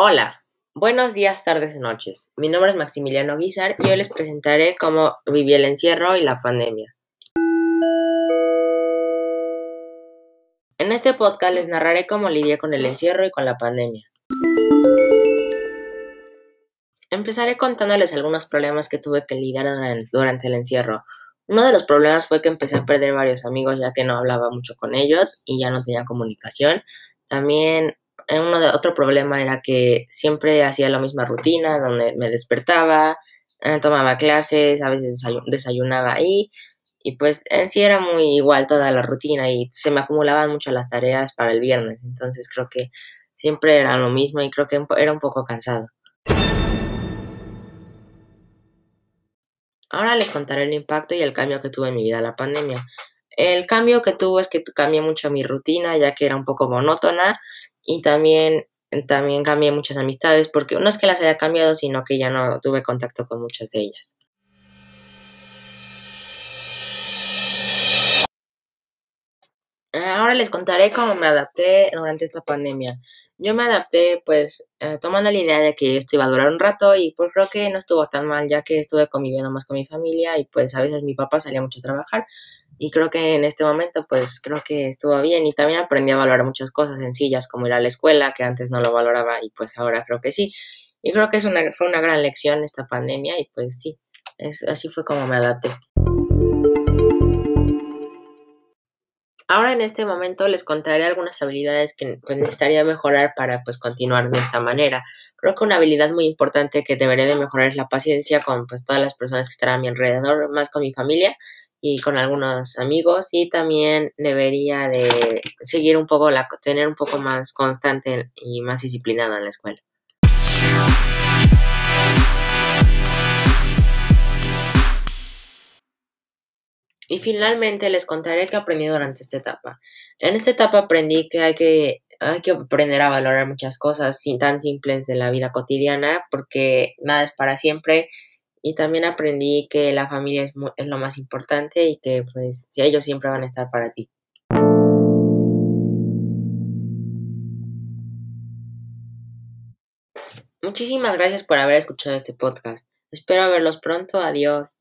Hola, buenos días, tardes y noches. Mi nombre es Maximiliano Guizar y hoy les presentaré cómo viví el encierro y la pandemia. En este podcast les narraré cómo lidié con el encierro y con la pandemia. Empezaré contándoles algunos problemas que tuve que lidiar durante el encierro. Uno de los problemas fue que empecé a perder varios amigos ya que no hablaba mucho con ellos y ya no tenía comunicación. También uno de, otro problema era que siempre hacía la misma rutina, donde me despertaba, eh, tomaba clases, a veces desayunaba ahí, y pues en sí era muy igual toda la rutina y se me acumulaban mucho las tareas para el viernes, entonces creo que siempre era lo mismo y creo que era un poco cansado. Ahora les contaré el impacto y el cambio que tuve en mi vida la pandemia. El cambio que tuvo es que cambié mucho mi rutina, ya que era un poco monótona y también, también cambié muchas amistades porque no es que las haya cambiado, sino que ya no tuve contacto con muchas de ellas. Ahora les contaré cómo me adapté durante esta pandemia. Yo me adapté pues eh, tomando la idea de que esto iba a durar un rato y pues creo que no estuvo tan mal ya que estuve conviviendo más con mi familia y pues a veces mi papá salía mucho a trabajar y creo que en este momento pues creo que estuvo bien y también aprendí a valorar muchas cosas sencillas como ir a la escuela que antes no lo valoraba y pues ahora creo que sí y creo que es una, fue una gran lección esta pandemia y pues sí, es, así fue como me adapté. Ahora en este momento les contaré algunas habilidades que pues, necesitaría mejorar para pues continuar de esta manera. Creo que una habilidad muy importante que debería de mejorar es la paciencia con pues todas las personas que están a mi alrededor, más con mi familia y con algunos amigos y también debería de seguir un poco la tener un poco más constante y más disciplinado en la escuela. Y finalmente les contaré qué aprendí durante esta etapa. En esta etapa aprendí que hay que, hay que aprender a valorar muchas cosas tan simples de la vida cotidiana porque nada es para siempre y también aprendí que la familia es, es lo más importante y que pues si ellos siempre van a estar para ti. Muchísimas gracias por haber escuchado este podcast. Espero verlos pronto. Adiós.